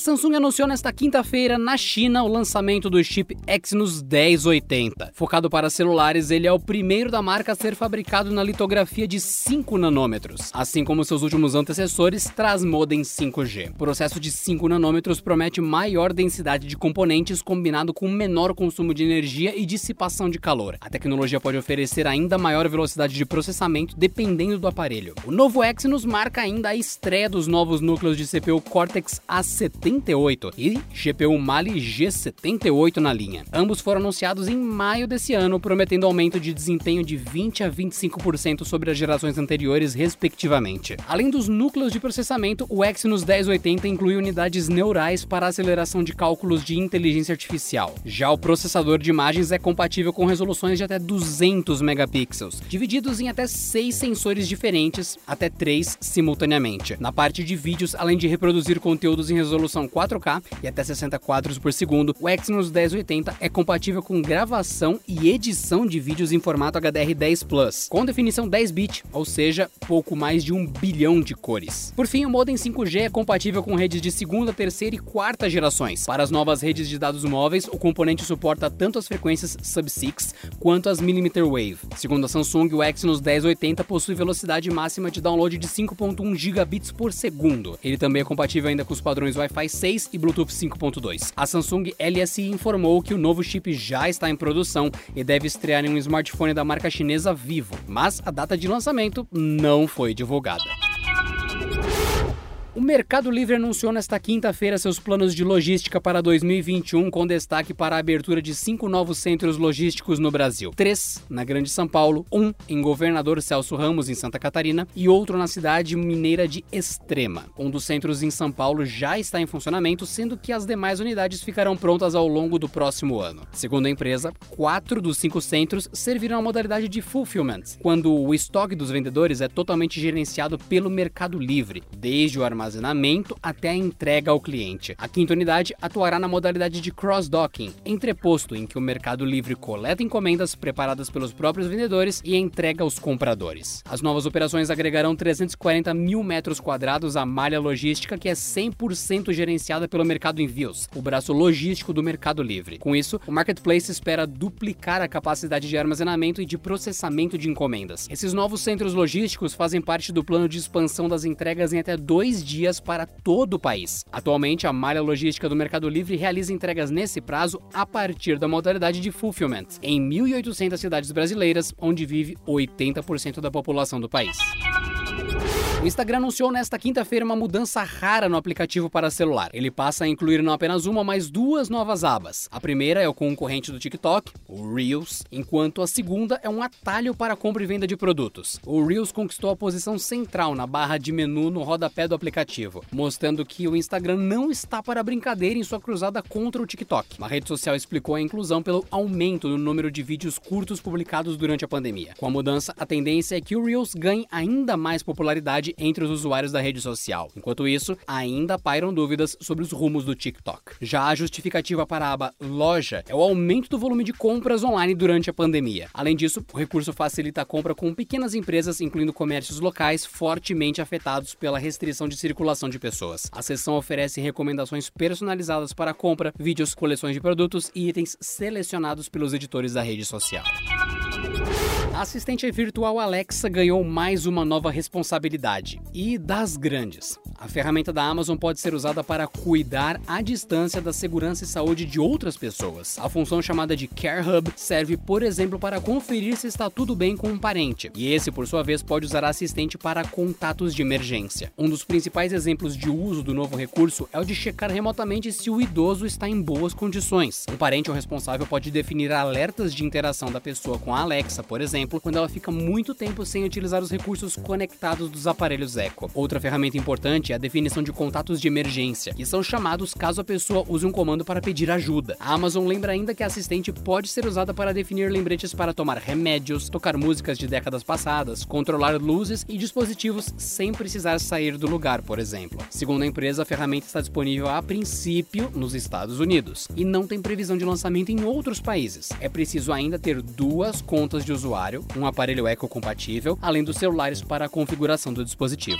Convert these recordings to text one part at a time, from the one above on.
Samsung anunciou nesta quinta-feira na China o lançamento do chip Exynos 1080. Focado para celulares, ele é o primeiro da marca a ser fabricado na litografia de 5 nanômetros, assim como seus últimos antecessores traz modem 5G. O processo de 5 nanômetros promete maior densidade de componentes combinado com menor consumo de energia e dissipação de calor. A tecnologia pode oferecer ainda maior velocidade de processamento dependendo do aparelho. O novo Exynos marca ainda a estreia dos novos núcleos de CPU Cortex A70 78 e GPU Mali G78 na linha. Ambos foram anunciados em maio desse ano, prometendo aumento de desempenho de 20 a 25% sobre as gerações anteriores, respectivamente. Além dos núcleos de processamento, o Exynos 1080 inclui unidades neurais para aceleração de cálculos de inteligência artificial. Já o processador de imagens é compatível com resoluções de até 200 megapixels, divididos em até seis sensores diferentes, até três simultaneamente. Na parte de vídeos, além de reproduzir conteúdos em resolução resolução 4K e até 60 quadros por segundo, o Exynos 1080 é compatível com gravação e edição de vídeos em formato HDR10 Plus, com definição 10 bit, ou seja, pouco mais de um bilhão de cores. Por fim, o modem 5G é compatível com redes de segunda, terceira e quarta gerações. Para as novas redes de dados móveis, o componente suporta tanto as frequências Sub-6 quanto as Millimeter Wave. Segundo a Samsung, o Exynos 1080 possui velocidade máxima de download de 5.1 gigabits por segundo. Ele também é compatível ainda com os padrões Wi-Fi Wi-Fi 6 e Bluetooth 5.2. A Samsung LSI informou que o novo chip já está em produção e deve estrear em um smartphone da marca chinesa Vivo, mas a data de lançamento não foi divulgada. O Mercado Livre anunciou nesta quinta-feira seus planos de logística para 2021, com destaque para a abertura de cinco novos centros logísticos no Brasil: três na Grande São Paulo, um em Governador Celso Ramos, em Santa Catarina, e outro na cidade mineira de Extrema. Um dos centros em São Paulo já está em funcionamento, sendo que as demais unidades ficarão prontas ao longo do próximo ano. Segundo a empresa, quatro dos cinco centros servirão a modalidade de fulfillment, quando o estoque dos vendedores é totalmente gerenciado pelo Mercado Livre, desde o armazém armazenamento até a entrega ao cliente. A quinta unidade atuará na modalidade de cross-docking, entreposto em que o Mercado Livre coleta encomendas preparadas pelos próprios vendedores e entrega aos compradores. As novas operações agregarão 340 mil metros quadrados à malha logística que é 100% gerenciada pelo Mercado Envios, o braço logístico do Mercado Livre. Com isso, o Marketplace espera duplicar a capacidade de armazenamento e de processamento de encomendas. Esses novos centros logísticos fazem parte do plano de expansão das entregas em até dois dias para todo o país. Atualmente, a malha logística do Mercado Livre realiza entregas nesse prazo a partir da modalidade de fulfillment, em 1.800 cidades brasileiras, onde vive 80% da população do país. O Instagram anunciou nesta quinta-feira uma mudança rara no aplicativo para celular. Ele passa a incluir não apenas uma, mas duas novas abas. A primeira é o concorrente do TikTok, o Reels, enquanto a segunda é um atalho para compra e venda de produtos. O Reels conquistou a posição central na barra de menu no rodapé do aplicativo, mostrando que o Instagram não está para brincadeira em sua cruzada contra o TikTok. Uma rede social explicou a inclusão pelo aumento no número de vídeos curtos publicados durante a pandemia. Com a mudança, a tendência é que o Reels ganhe ainda mais popularidade entre os usuários da rede social. Enquanto isso, ainda pairam dúvidas sobre os rumos do TikTok. Já a justificativa para a aba Loja é o aumento do volume de compras online durante a pandemia. Além disso, o recurso facilita a compra com pequenas empresas, incluindo comércios locais fortemente afetados pela restrição de circulação de pessoas. A seção oferece recomendações personalizadas para compra, vídeos, coleções de produtos e itens selecionados pelos editores da rede social. A assistente virtual Alexa ganhou mais uma nova responsabilidade e das grandes. A ferramenta da Amazon pode ser usada para cuidar à distância da segurança e saúde de outras pessoas. A função chamada de Care Hub serve, por exemplo, para conferir se está tudo bem com um parente, e esse, por sua vez, pode usar a assistente para contatos de emergência. Um dos principais exemplos de uso do novo recurso é o de checar remotamente se o idoso está em boas condições. Um parente ou responsável pode definir alertas de interação da pessoa com a Alexa, por exemplo exemplo, quando ela fica muito tempo sem utilizar os recursos conectados dos aparelhos Echo. Outra ferramenta importante é a definição de contatos de emergência, que são chamados caso a pessoa use um comando para pedir ajuda. A Amazon lembra ainda que a assistente pode ser usada para definir lembretes para tomar remédios, tocar músicas de décadas passadas, controlar luzes e dispositivos sem precisar sair do lugar, por exemplo. Segundo a empresa, a ferramenta está disponível a princípio nos Estados Unidos e não tem previsão de lançamento em outros países. É preciso ainda ter duas contas de usuário, um aparelho Echo compatível, além dos celulares para a configuração do dispositivo.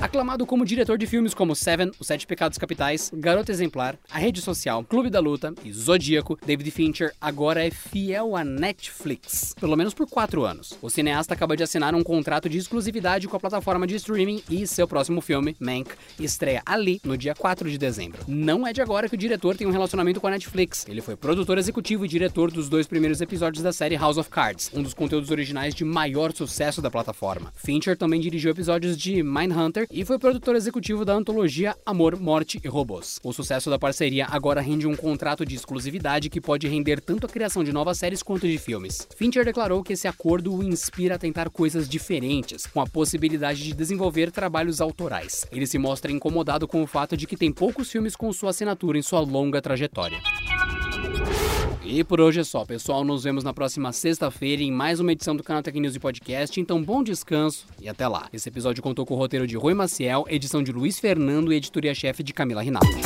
Aclamado como diretor de filmes como Seven, Os Sete Pecados Capitais, Garota Exemplar, A Rede Social, Clube da Luta e Zodíaco, David Fincher agora é fiel à Netflix, pelo menos por quatro anos. O cineasta acaba de assinar um contrato de exclusividade com a plataforma de streaming e seu próximo filme, Mank, estreia ali no dia 4 de dezembro. Não é de agora que o diretor tem um relacionamento com a Netflix. Ele foi produtor executivo e diretor dos dois primeiros episódios da série House of Cards, um dos conteúdos originais de maior sucesso da plataforma. Fincher também dirigiu episódios de Mindhunter e foi produtor executivo da antologia Amor, Morte e Robôs. O sucesso da parceria agora rende um contrato de exclusividade que pode render tanto a criação de novas séries quanto de filmes. Fincher declarou que esse acordo o inspira a tentar coisas diferentes, com a possibilidade de desenvolver trabalhos autorais. Ele se mostra incomodado com o fato de que tem poucos filmes com sua assinatura em sua longa trajetória. E por hoje é só, pessoal. Nos vemos na próxima sexta-feira em mais uma edição do canal Tech News e Podcast. Então, bom descanso e até lá. Esse episódio contou com o roteiro de Rui Maciel, edição de Luiz Fernando e editoria-chefe de Camila Rinaldi.